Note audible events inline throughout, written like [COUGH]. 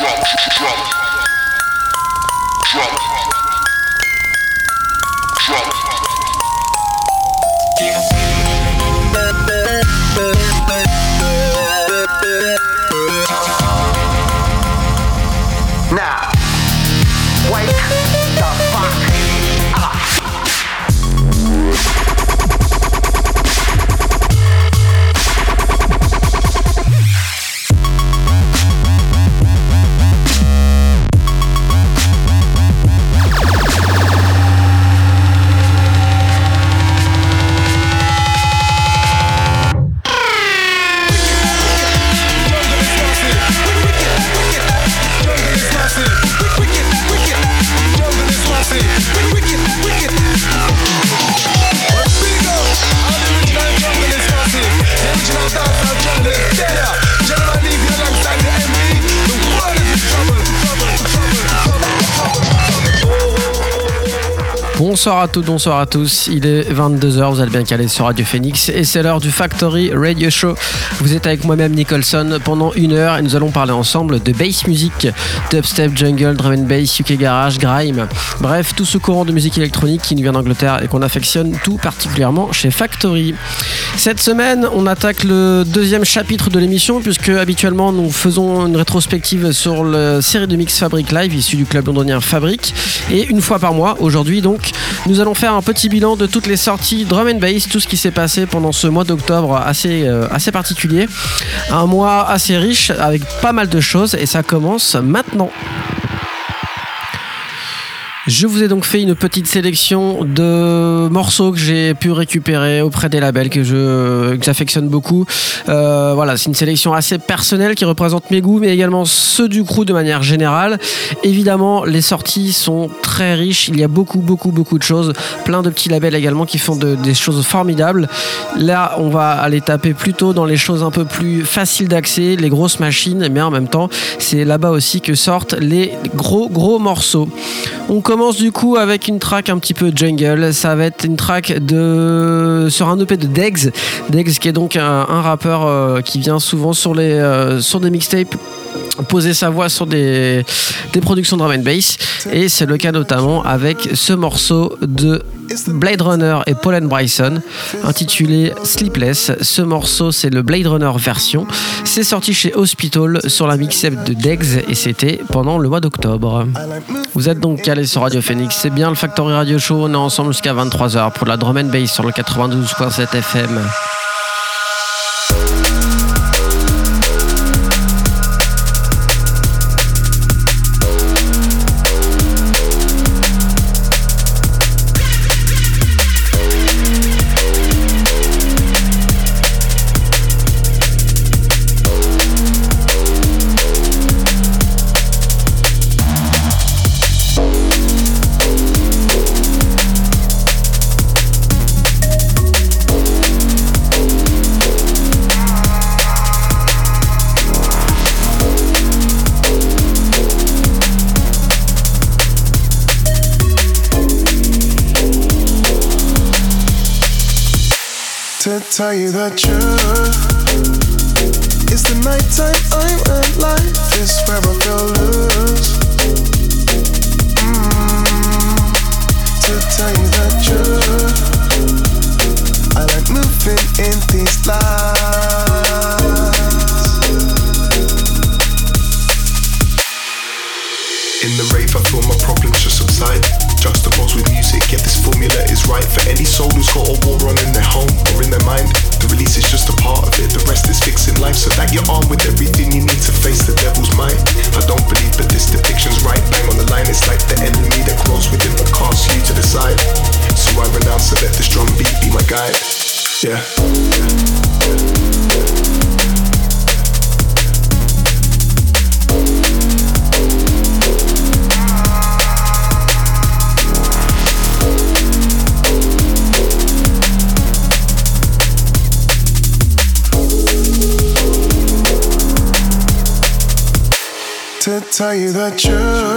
drop, drop, drop, drop. Yeah. Bonsoir à toutes, bonsoir à tous. Il est 22h, vous allez bien caler sur Radio Phoenix et c'est l'heure du Factory Radio Show. Vous êtes avec moi-même Nicholson pendant une heure et nous allons parler ensemble de bass music, dubstep, jungle, drum and bass, UK garage, grime. Bref, tout ce courant de musique électronique qui nous vient d'Angleterre et qu'on affectionne tout particulièrement chez Factory. Cette semaine, on attaque le deuxième chapitre de l'émission puisque habituellement nous faisons une rétrospective sur la série de mix Fabric Live issue du club londonien Fabric et une fois par mois, aujourd'hui donc, nous allons faire un petit bilan de toutes les sorties drum and bass, tout ce qui s'est passé pendant ce mois d'octobre assez, euh, assez particulier. Un mois assez riche avec pas mal de choses et ça commence maintenant. Je vous ai donc fait une petite sélection de morceaux que j'ai pu récupérer auprès des labels que j'affectionne beaucoup. Euh, voilà, c'est une sélection assez personnelle qui représente mes goûts, mais également ceux du crew de manière générale. Évidemment, les sorties sont très riches. Il y a beaucoup, beaucoup, beaucoup de choses. Plein de petits labels également qui font des choses formidables. Là, on va aller taper plutôt dans les choses un peu plus faciles d'accès, les grosses machines, mais en même temps, c'est là-bas aussi que sortent les gros, gros morceaux. Commence du coup avec une track un petit peu jungle. Ça va être une track de sur un EP de Degs. Degs qui est donc un, rappeur euh, qui vient souvent sur les euh, sur des mixtapes poser sa voix sur des, des productions drum and bass et c'est le cas notamment avec ce morceau de Blade Runner et Paul Bryson intitulé Sleepless. Ce morceau c'est le Blade Runner version. C'est sorti chez Hospital sur la mixtape de Degs et c'était pendant le mois d'octobre. Vous êtes donc calé sur Radio Phoenix, c'est bien le Factory Radio Show, on est ensemble jusqu'à 23h pour la drum and bass sur le 92.7 FM. Tell you the truth. It's the nighttime I'm alive. Is where I feel loose. Mm, to tell you the truth, I like moving in these lights. In the rave, I feel my problems just subside. Juxtaposed with music, yet this formula is right for any soul who's got a war on so that you're armed with everything you need to face the devil's mind. I don't believe that this depiction's right, bang on the line. It's like the enemy that grows within but casts you to the side. So I renounce and let this drum beat be my guide. yeah. yeah. to tell you the truth.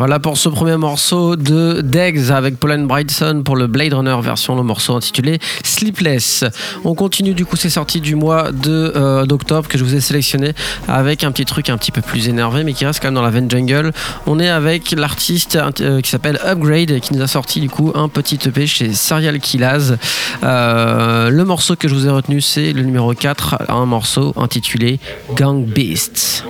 Voilà pour ce premier morceau de Degs avec Pauline Brightson pour le Blade Runner version, le morceau intitulé Sleepless. On continue du coup, c'est sorti du mois de euh, d'octobre que je vous ai sélectionné avec un petit truc un petit peu plus énervé mais qui reste quand même dans la veine jungle. On est avec l'artiste euh, qui s'appelle Upgrade qui nous a sorti du coup un petit EP chez Serial Killaz. Euh, le morceau que je vous ai retenu c'est le numéro 4, un morceau intitulé Gang Beasts.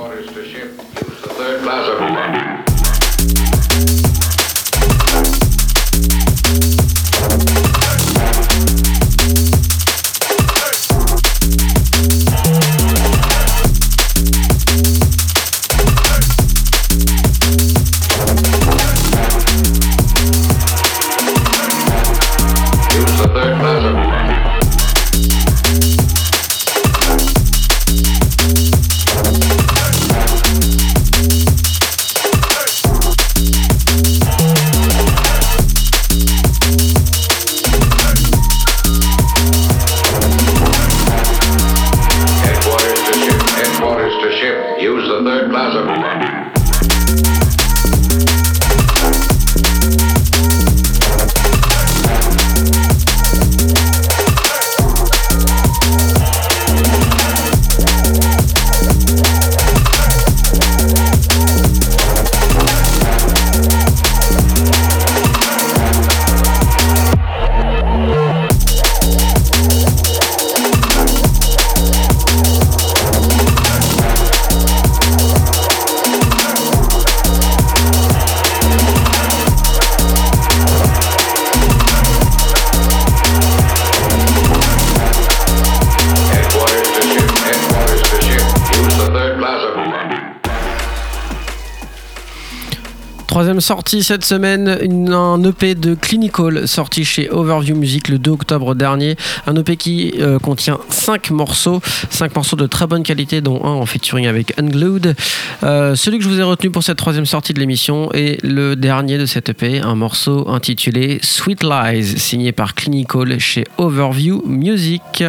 Troisième sortie cette semaine, un EP de Clinical sorti chez Overview Music le 2 octobre dernier. Un EP qui euh, contient 5 morceaux, 5 morceaux de très bonne qualité, dont un en featuring avec Unglued. Euh, celui que je vous ai retenu pour cette troisième sortie de l'émission est le dernier de cet EP, un morceau intitulé Sweet Lies, signé par Clinical chez Overview Music.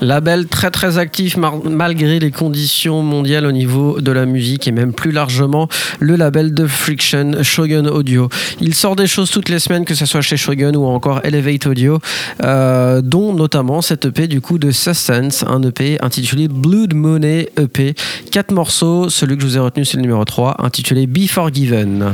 Label très très actif malgré les conditions mondiales au niveau de la musique et même plus largement le label de Friction Shogun Audio. Il sort des choses toutes les semaines que ce soit chez Shogun ou encore Elevate Audio, euh, dont notamment cet EP du coup de Sustenance, un EP intitulé Blood Money EP. Quatre morceaux, celui que je vous ai retenu c'est le numéro 3 intitulé Be Forgiven.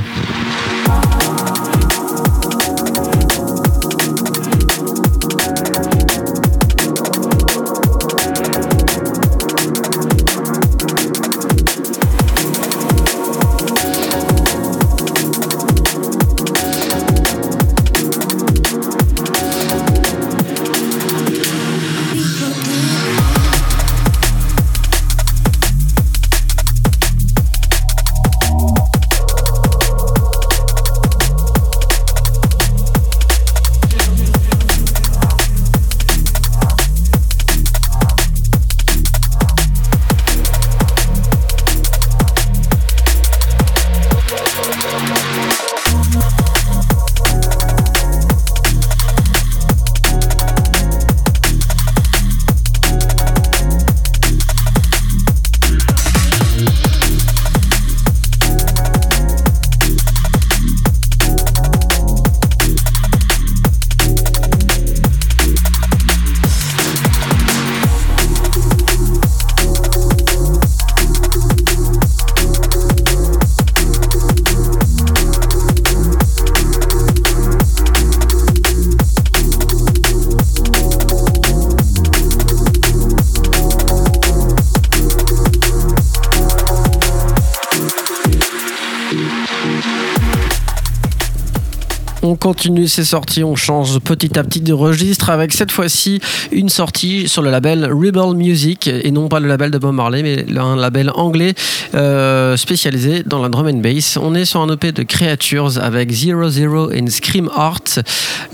On continue ces sorties, on change petit à petit de registre avec cette fois-ci une sortie sur le label Rebel Music et non pas le label de Bob Marley mais un label anglais euh, spécialisé dans la drum and bass. On est sur un EP de Creatures avec Zero Zero and Scream Art.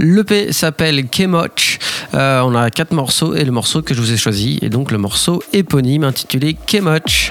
L'EP s'appelle Kemoch. Euh, on a quatre morceaux et le morceau que je vous ai choisi est donc le morceau éponyme intitulé Kemoch.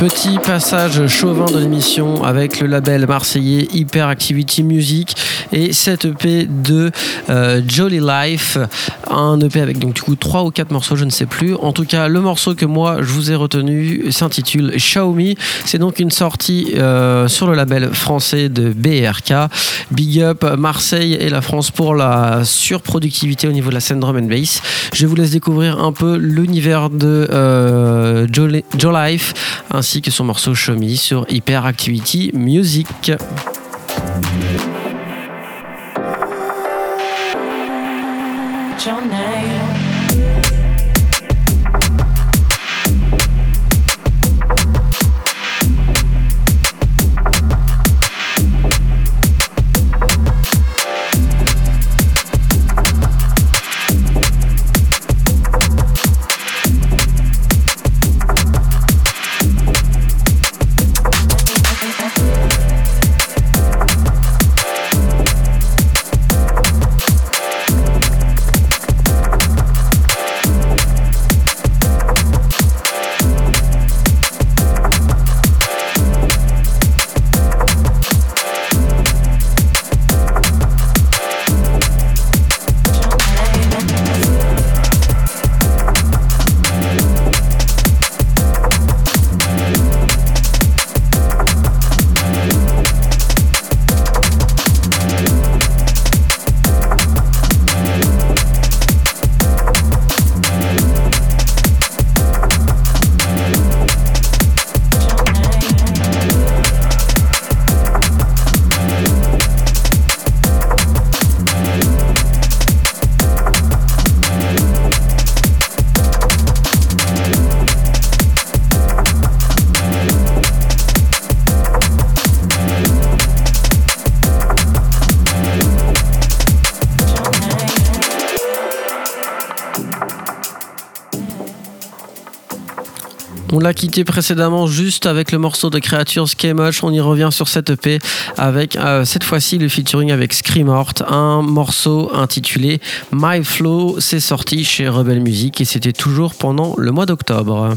Petit passage chauvin de l'émission avec le label marseillais Hyperactivity Music et cette EP de euh, Jolly Life, un EP avec donc du coup trois ou quatre morceaux, je ne sais plus. En tout cas, le morceau que moi je vous ai retenu s'intitule Xiaomi. C'est donc une sortie euh, sur le label français de BRK. Big up Marseille et la France pour la surproductivité au niveau de la scène drum and bass. Je vous laisse découvrir un peu l'univers de euh, Life ainsi que son morceau Me sur Hyperactivity Music. on now. On l'a quitté précédemment juste avec le morceau de Creatures Much. On y revient sur cette EP avec euh, cette fois-ci le featuring avec Screamort, un morceau intitulé My Flow. C'est sorti chez Rebel Music et c'était toujours pendant le mois d'octobre.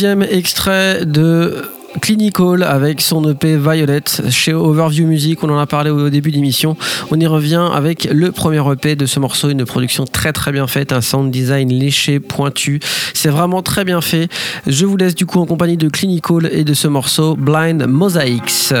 Deuxième extrait de Clinical avec son EP Violet chez Overview Music. On en a parlé au début d'émission. On y revient avec le premier EP de ce morceau, une production très très bien faite, un sound design léché, pointu. C'est vraiment très bien fait. Je vous laisse du coup en compagnie de Clinical et de ce morceau Blind Mosaics.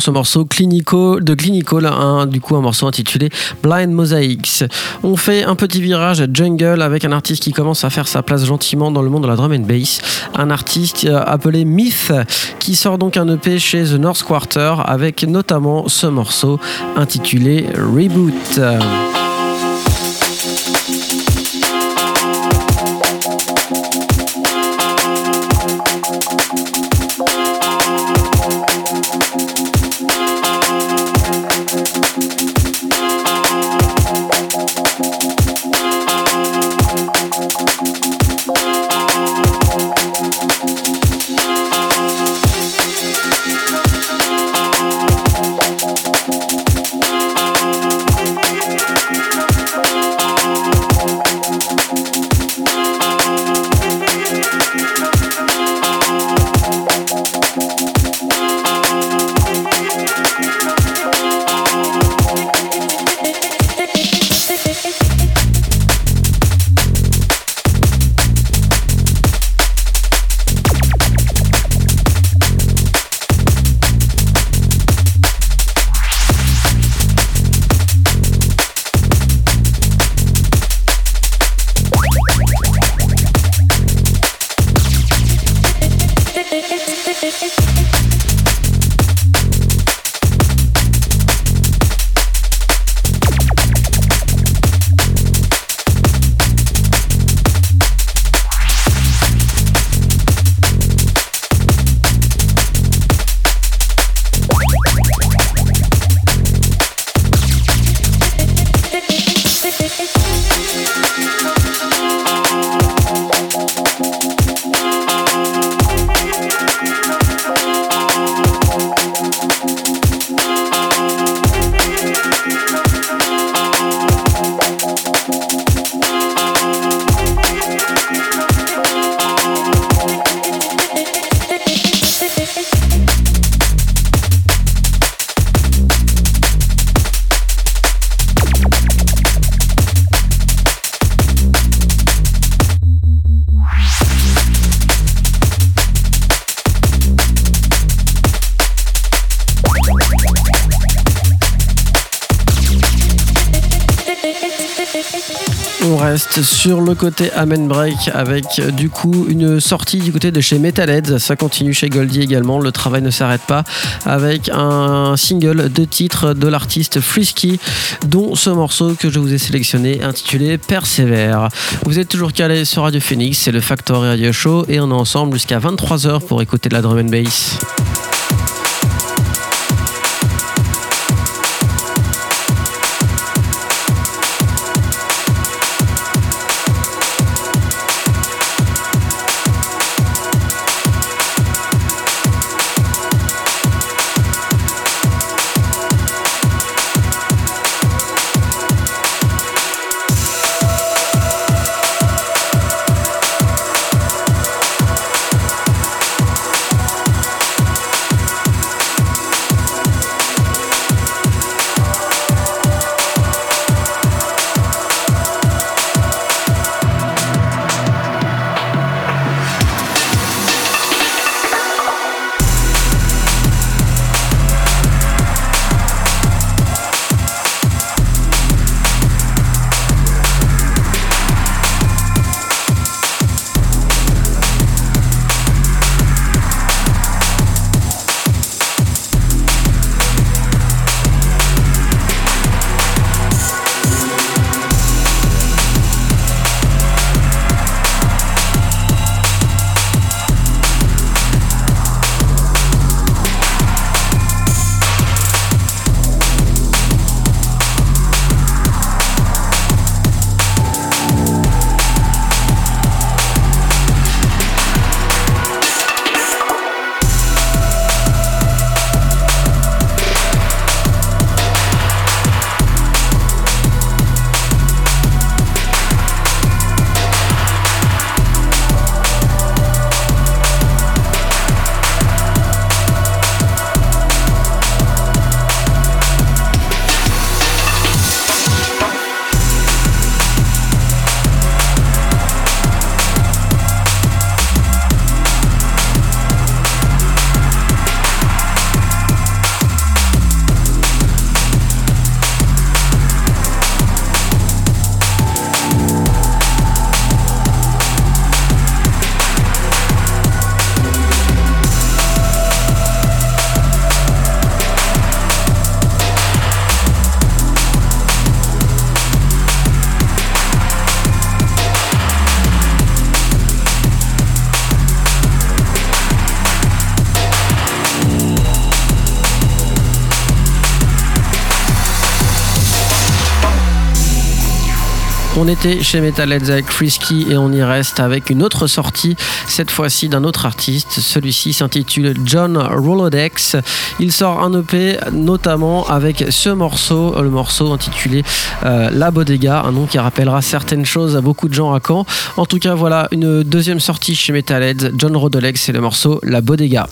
Ce morceau de Clinical, du coup un morceau intitulé Blind Mosaics. On fait un petit virage jungle avec un artiste qui commence à faire sa place gentiment dans le monde de la drum and bass. Un artiste euh, appelé Myth qui sort donc un EP chez The North Quarter avec notamment ce morceau intitulé Reboot. Sur le côté Amen Break avec du coup une sortie du côté de chez Metalheads. Ça continue chez Goldie également. Le travail ne s'arrête pas avec un single de titre de l'artiste Frisky, dont ce morceau que je vous ai sélectionné intitulé Persévère. Vous êtes toujours calé sur Radio Phoenix, c'est le Factory Radio Show et on est ensemble jusqu'à 23h pour écouter de la drum and bass. Était chez Metalheads avec Frisky et on y reste avec une autre sortie, cette fois-ci d'un autre artiste. Celui-ci s'intitule John Rolodex. Il sort un EP notamment avec ce morceau, le morceau intitulé euh, La Bodega, un nom qui rappellera certaines choses à beaucoup de gens à Caen. En tout cas, voilà une deuxième sortie chez Metalheads, John Rolodex et le morceau La Bodega.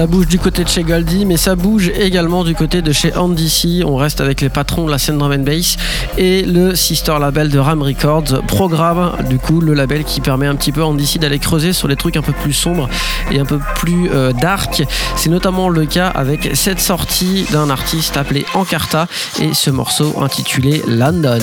Ça bouge du côté de chez Goldie, mais ça bouge également du côté de chez Andy C. On reste avec les patrons de la scène drum bass et le sister label de Ram Records, Programme, du coup, le label qui permet un petit peu Andy C d'aller creuser sur les trucs un peu plus sombres et un peu plus euh, dark. C'est notamment le cas avec cette sortie d'un artiste appelé Encarta et ce morceau intitulé London.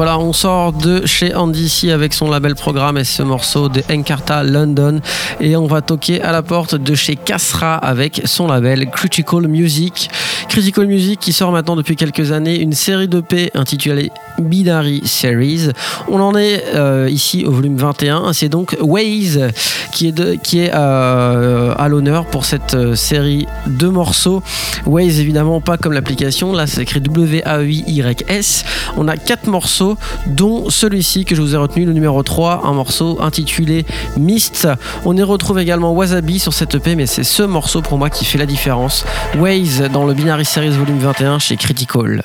Voilà, on sort de chez Andy C avec son label programme et ce morceau de Encarta London. Et on va toquer à la porte de chez Casra avec son label Critical Music. Critical Music qui sort maintenant depuis quelques années une série de P intitulée Binary Series. On en est euh, ici au volume 21. C'est donc Waze qui est, euh, à l'honneur pour cette euh, série de morceaux. Waze évidemment pas comme l'application. Là c'est écrit W-A-I-Y-S. On a quatre morceaux dont celui-ci que je vous ai retenu, le numéro 3, un morceau intitulé Mist. On y retrouve également Wasabi sur cette EP, mais c'est ce morceau pour moi qui fait la différence. Waze dans le Binary Series Volume 21 chez Critical.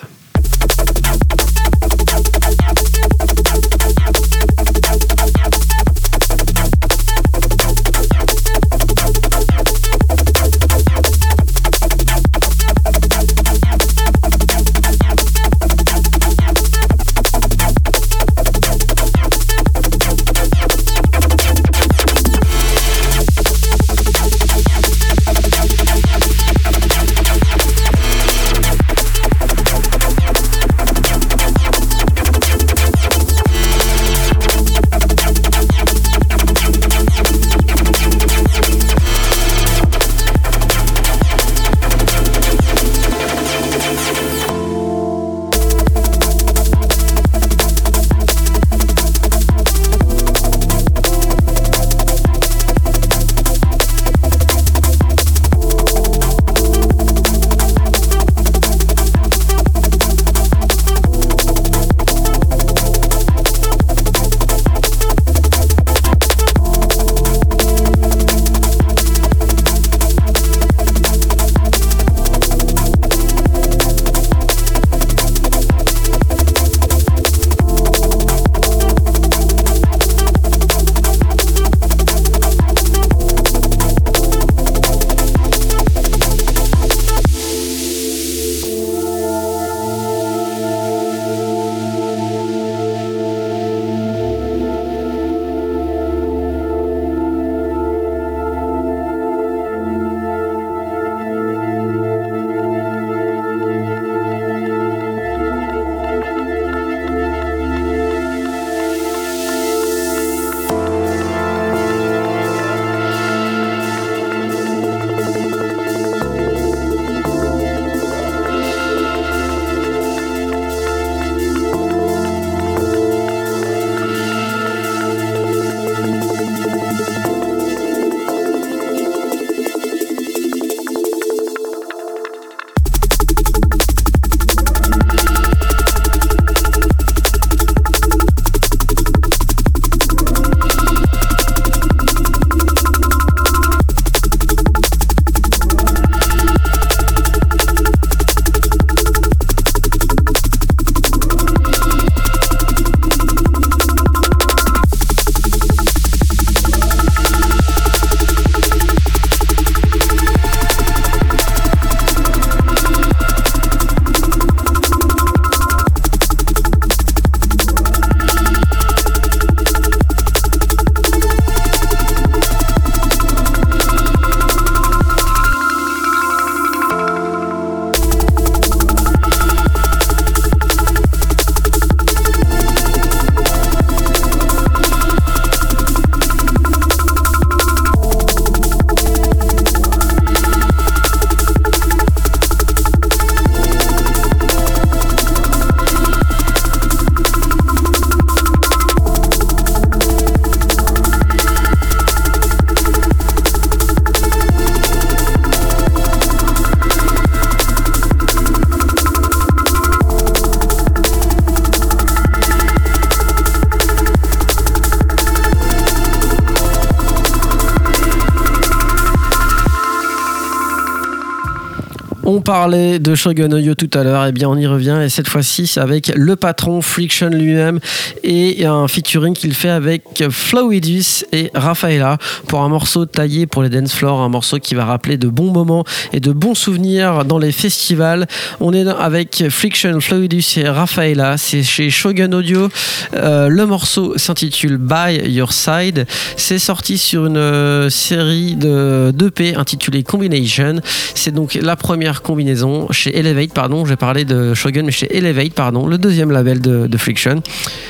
On parlait de Shogun Oyo tout à l'heure, et eh bien on y revient, et cette fois-ci c'est avec le patron Friction lui-même et un featuring qu'il fait avec Flowidus et Rafaela pour un morceau taillé pour les dance floors, un morceau qui va rappeler de bons moments et de bons souvenirs dans les festivals. On est avec Friction, Flowidus et Rafaela, c'est chez Shogun Audio. Euh, le morceau s'intitule By Your Side. C'est sorti sur une euh, série de 2P intitulée Combination. C'est donc la première combinaison chez Elevate, pardon, j'ai parlé de Shogun, mais chez Elevate, pardon, le deuxième label de, de Friction.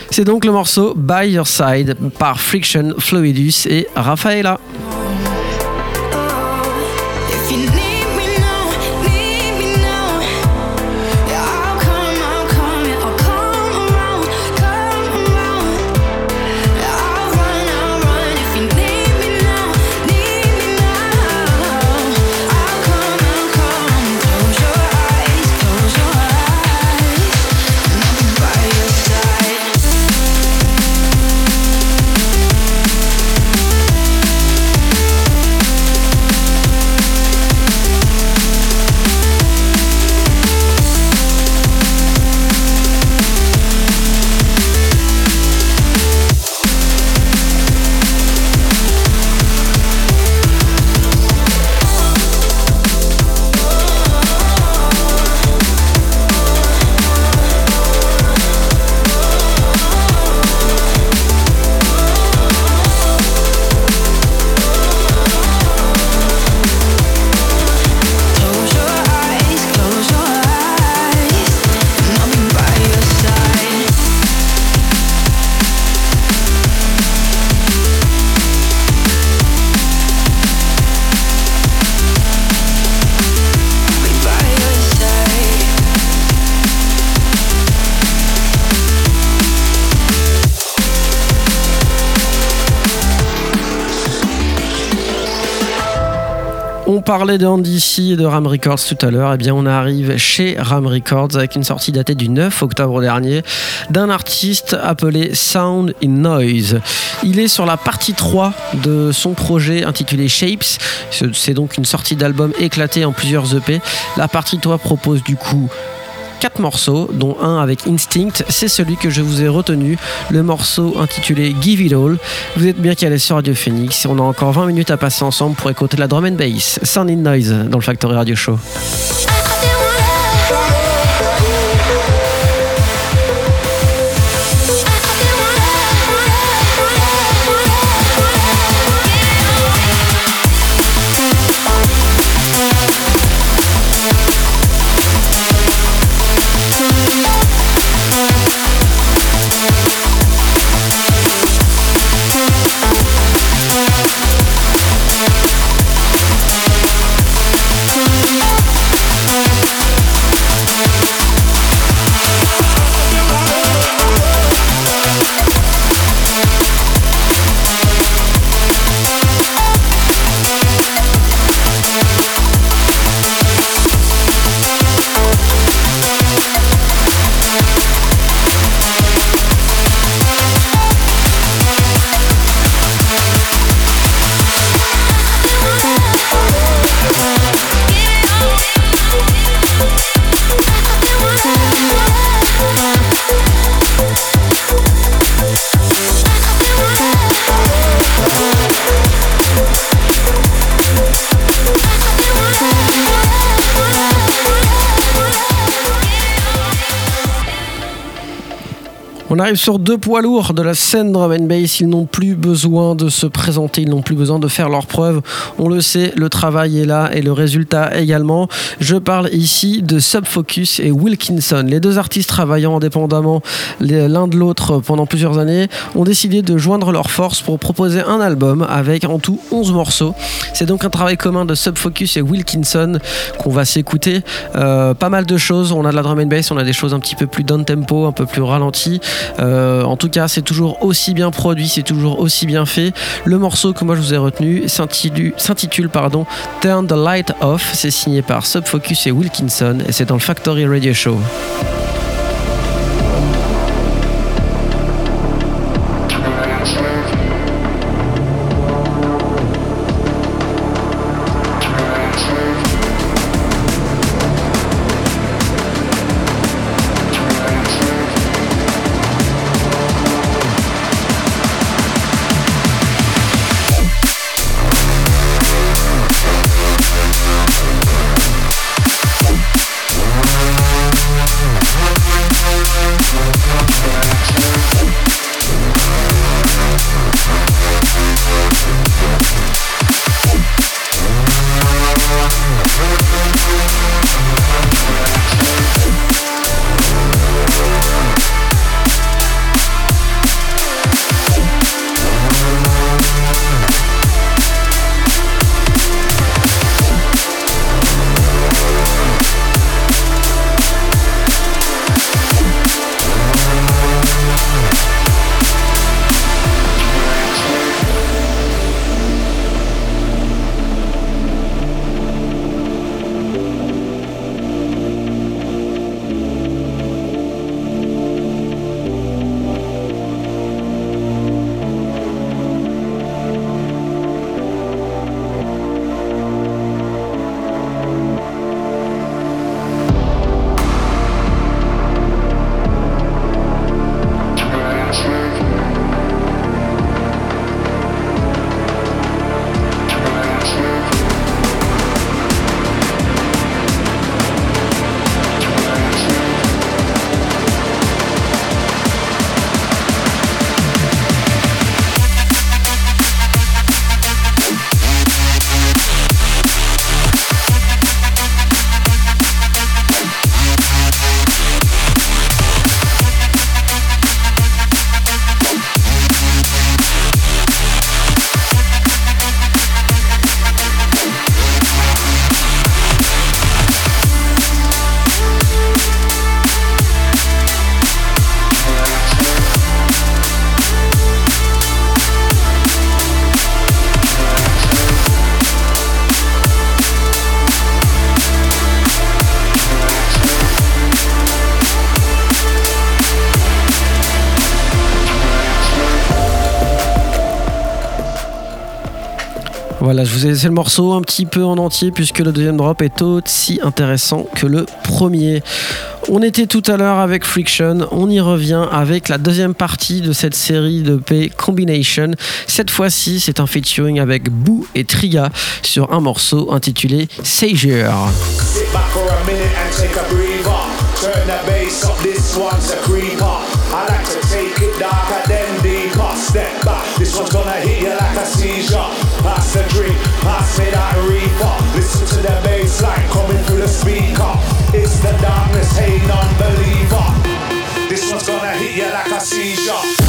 C'est donc le morceau By Your Side par Friction, Fluidus et Rafaela. Parlait Andy et de Ram Records tout à l'heure, eh bien on arrive chez Ram Records avec une sortie datée du 9 octobre dernier d'un artiste appelé Sound in Noise. Il est sur la partie 3 de son projet intitulé Shapes. C'est donc une sortie d'album éclatée en plusieurs EP. La partie 3 propose du coup quatre morceaux, dont un avec Instinct. C'est celui que je vous ai retenu, le morceau intitulé Give It All. Vous êtes bien calé sur Radio Phoenix et on a encore 20 minutes à passer ensemble pour écouter la drum and bass, Noise, dans le Factory Radio Show. On arrive sur deux poids lourds de la scène drum and bass. Ils n'ont plus besoin de se présenter, ils n'ont plus besoin de faire leurs preuves. On le sait, le travail est là et le résultat également. Je parle ici de Subfocus et Wilkinson. Les deux artistes travaillant indépendamment l'un de l'autre pendant plusieurs années ont décidé de joindre leurs forces pour proposer un album avec en tout 11 morceaux. C'est donc un travail commun de Subfocus et Wilkinson qu'on va s'écouter. Euh, pas mal de choses. On a de la drum and bass, on a des choses un petit peu plus down tempo, un peu plus ralenti. Euh, en tout cas, c'est toujours aussi bien produit, c'est toujours aussi bien fait. Le morceau que moi je vous ai retenu s'intitule pardon, Turn the Light Off. C'est signé par Subfocus et Wilkinson et c'est dans le Factory Radio Show. Voilà, je vous ai laissé le morceau un petit peu en entier puisque le deuxième drop est aussi intéressant que le premier. On était tout à l'heure avec Friction, on y revient avec la deuxième partie de cette série de P Combination. Cette fois-ci, c'est un featuring avec Boo et Triga sur un morceau intitulé Sager. This one's gonna hit you like a seizure. Pass the drink, pass me that reefer. Listen to the bass line coming through the speaker. It's the darkness, hey non-believer. This one's gonna hit you like a seizure.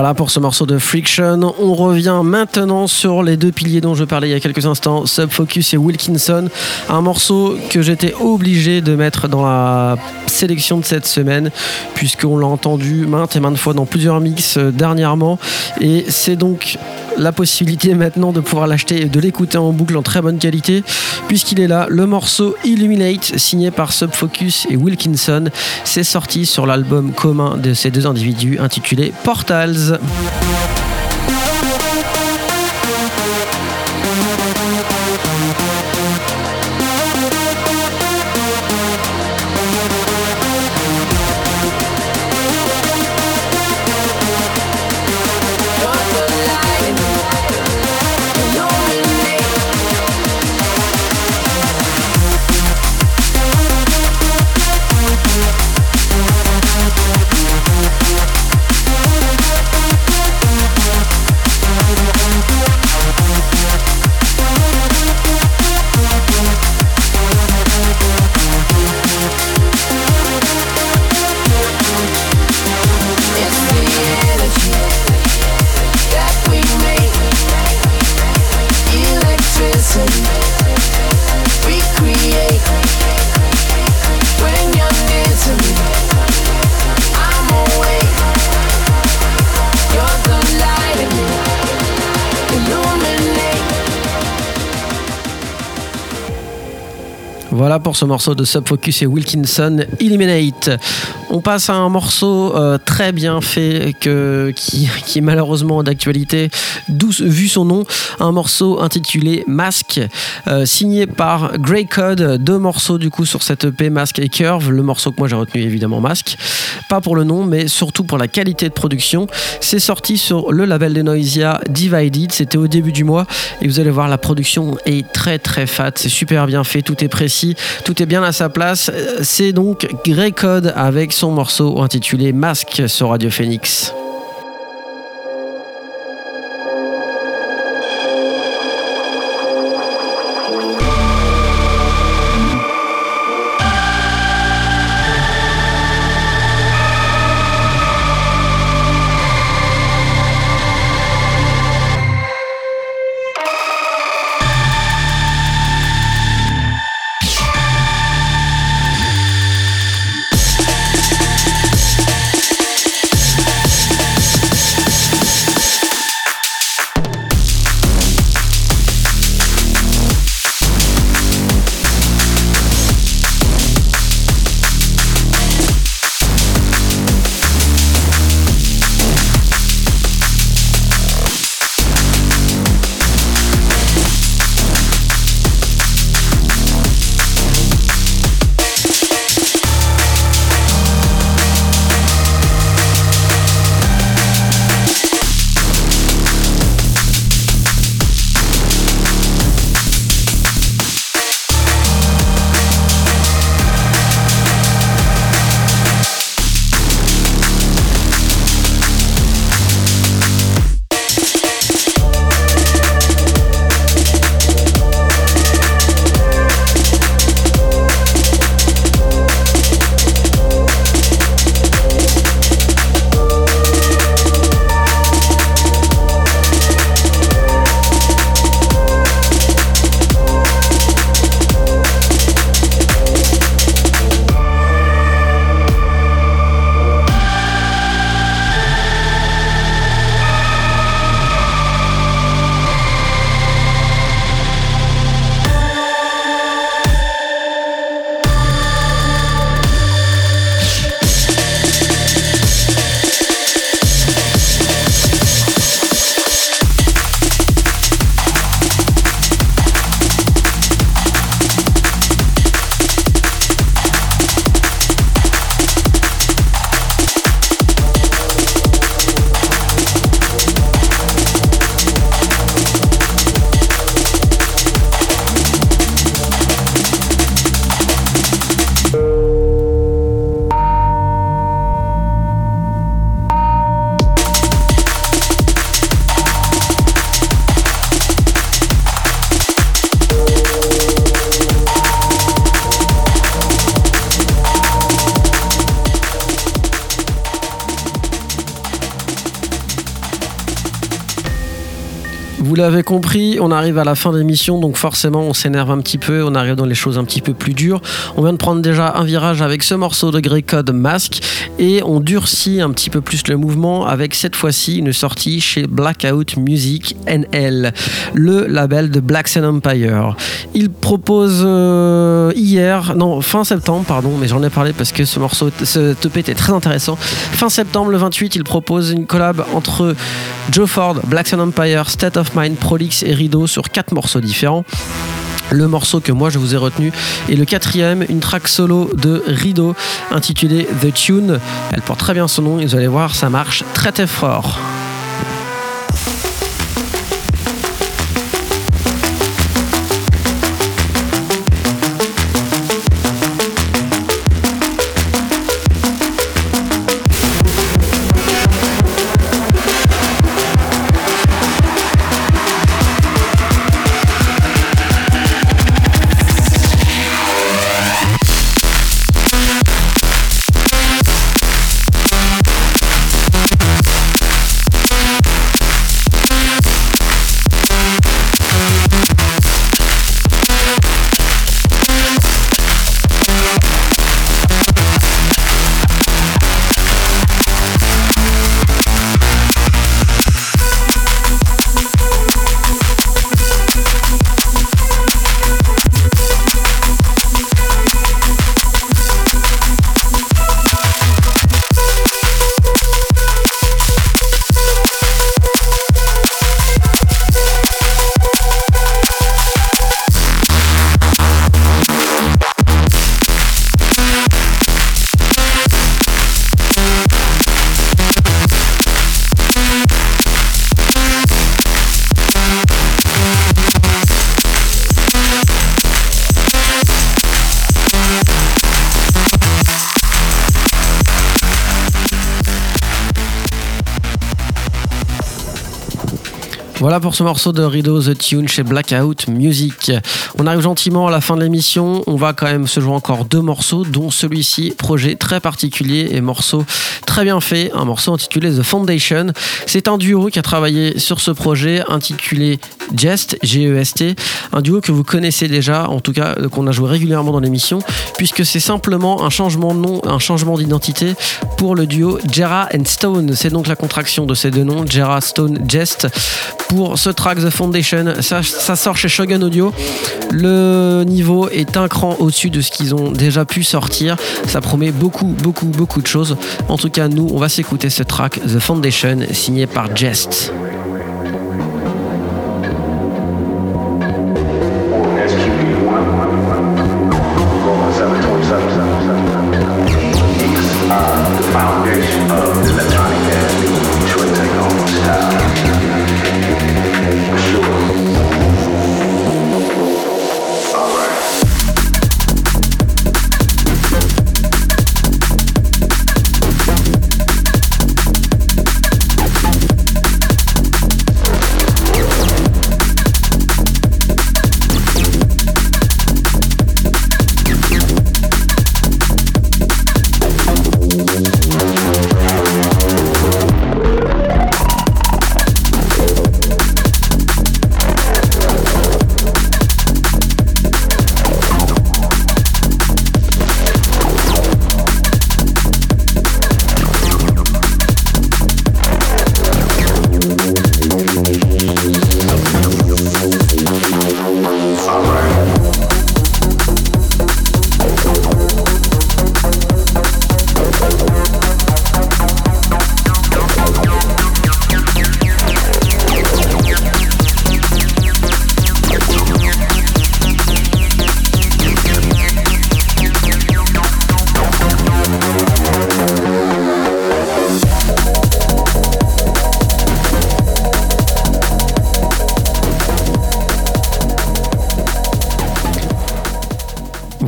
Voilà pour ce morceau de Friction. On revient maintenant sur les deux piliers dont je parlais il y a quelques instants, Subfocus et Wilkinson. Un morceau que j'étais obligé de mettre dans la sélection de cette semaine, puisqu'on l'a entendu maintes et maintes fois dans plusieurs mix euh, dernièrement. Et c'est donc la possibilité [LAUGHS] maintenant de pouvoir l'acheter et de l'écouter en boucle en très bonne qualité, puisqu'il est là, le morceau Illuminate, signé par Subfocus et Wilkinson. C'est sorti sur l'album commun de ces deux individus intitulé Portals. Voilà ce morceau de Subfocus et Wilkinson, Eliminate. On passe à un morceau euh, très bien fait qui, est malheureusement d'actualité, vu son nom, un morceau intitulé Mask, euh, signé par Grey Code, deux morceaux du coup sur cette EP Mask et Curve, le morceau que moi j'ai retenu évidemment Mask, pas pour le nom mais surtout pour la qualité de production. C'est sorti sur le label de Noisia Divided, c'était au début du mois. Et vous allez voir la production est très très fat, c'est super bien fait, tout est précis. Tout est bien à sa place. C'est donc Grey Code avec son morceau intitulé Masque sur Radio Phoenix. L'avez compris, on arrive à la fin de l'émission, donc forcément on s'énerve un petit peu, on arrive dans les choses un petit peu plus dures. On vient de prendre déjà un virage avec ce morceau de Grey Code Mask et on durcit un petit peu plus le mouvement avec cette fois-ci une sortie chez Blackout Music NL, le label de Black Sun Empire. Il propose euh, hier, non fin septembre pardon, mais j'en ai parlé parce que ce morceau, ce TP était très intéressant. Fin septembre, le 28, il propose une collab entre Joe Ford, Black Sun Empire, State of Mind, Prolix et Rideau sur quatre morceaux différents. Le morceau que moi je vous ai retenu est le quatrième, une track solo de Rideau intitulée The Tune. Elle porte très bien son nom et vous allez voir, ça marche très très fort. Voilà pour ce morceau de Rideau The Tune chez Blackout Music. On arrive gentiment à la fin de l'émission. On va quand même se jouer encore deux morceaux, dont celui-ci, projet très particulier et morceau très bien fait, un morceau intitulé The Foundation. C'est un duo qui a travaillé sur ce projet intitulé Jest, G-E-S-T, un duo que vous connaissez déjà, en tout cas qu'on a joué régulièrement dans l'émission, puisque c'est simplement un changement de nom, un changement d'identité pour le duo Jera and Stone. C'est donc la contraction de ces deux noms, Jera Stone Jest pour ce track The Foundation. Ça, ça sort chez Shogun Audio. Le niveau est un cran au-dessus de ce qu'ils ont déjà pu sortir. Ça promet beaucoup, beaucoup, beaucoup de choses. En tout cas, nous, on va s'écouter ce track The Foundation signé par Jest.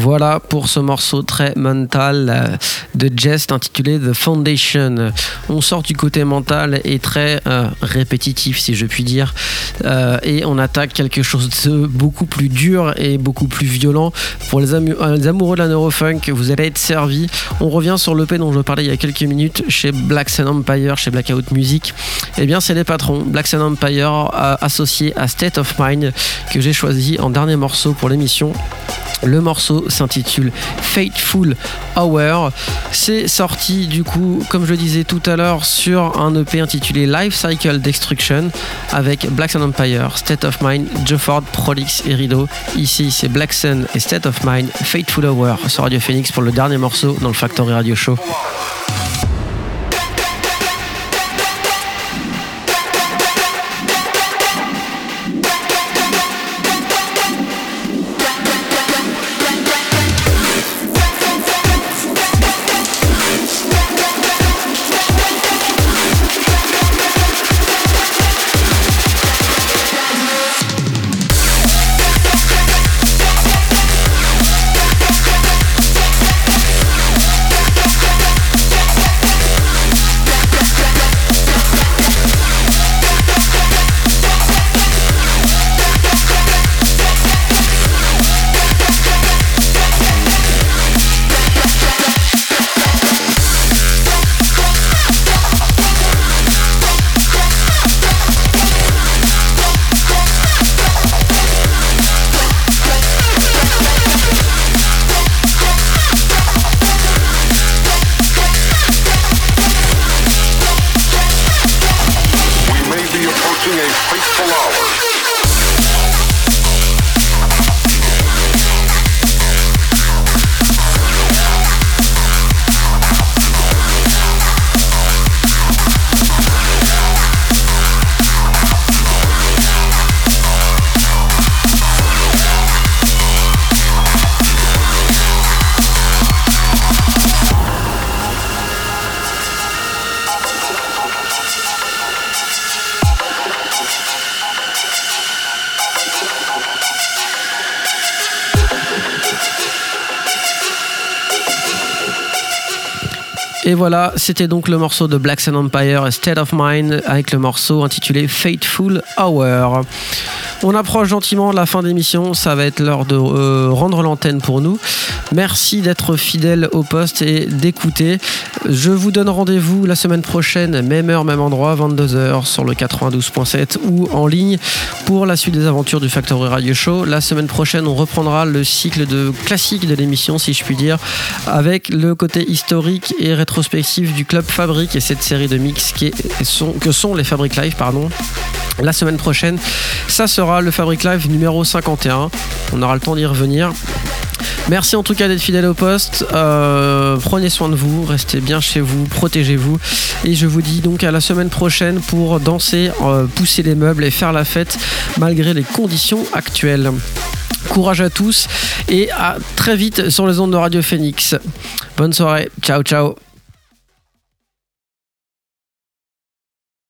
Voilà pour ce morceau très mental euh, de Jest intitulé The Foundation. On sort du côté mental et très euh, répétitif si je puis dire euh, et on attaque quelque chose de beaucoup plus dur et beaucoup plus violent. Pour les, amoureux de la neurofunk, vous allez être servis. On revient sur l'EP dont je parlais il y a quelques minutes chez Black Sun Empire, chez Blackout Music. Eh bien c'est les patrons, Black Sun Empire associé à State of Mind que j'ai choisi en dernier morceau pour l'émission. Le morceau s'intitule Fateful Hour. C'est sorti du coup, comme je disais tout à l'heure, sur un EP intitulé Life Cycle Destruction avec Black Sun Empire, State of Mind, Joe Ford, Prolix et Rideau. Ici, c'est Black Sun et State of Mind, Fateful Hour sur Radio Phoenix pour le dernier morceau dans le Factory Radio Show. Et voilà, c'était donc le morceau de Black Sun Empire, State of Mind, avec le morceau intitulé Fateful Hour. On approche gentiment la fin d'émission, ça va être l'heure de euh, rendre l'antenne pour nous. Merci d'être fidèle au poste et d'écouter. Je vous donne rendez-vous la semaine prochaine, même heure, même endroit, 22h sur le 92.7 ou en ligne pour la suite des aventures du Factory Radio Show. La semaine prochaine, on reprendra le cycle de classique de l'émission, si je puis dire, avec le côté historique et rétrospectif du Club Fabrique et cette série de mix que sont les Fabric Live, pardon. La semaine prochaine, ça sera le Fabric Live numéro 51. On aura le temps d'y revenir. Merci en tout cas d'être fidèle au poste. Euh, prenez soin de vous, restez bien chez vous, protégez-vous. Et je vous dis donc à la semaine prochaine pour danser, euh, pousser les meubles et faire la fête malgré les conditions actuelles. Courage à tous et à très vite sur les ondes de Radio Phoenix. Bonne soirée, ciao ciao.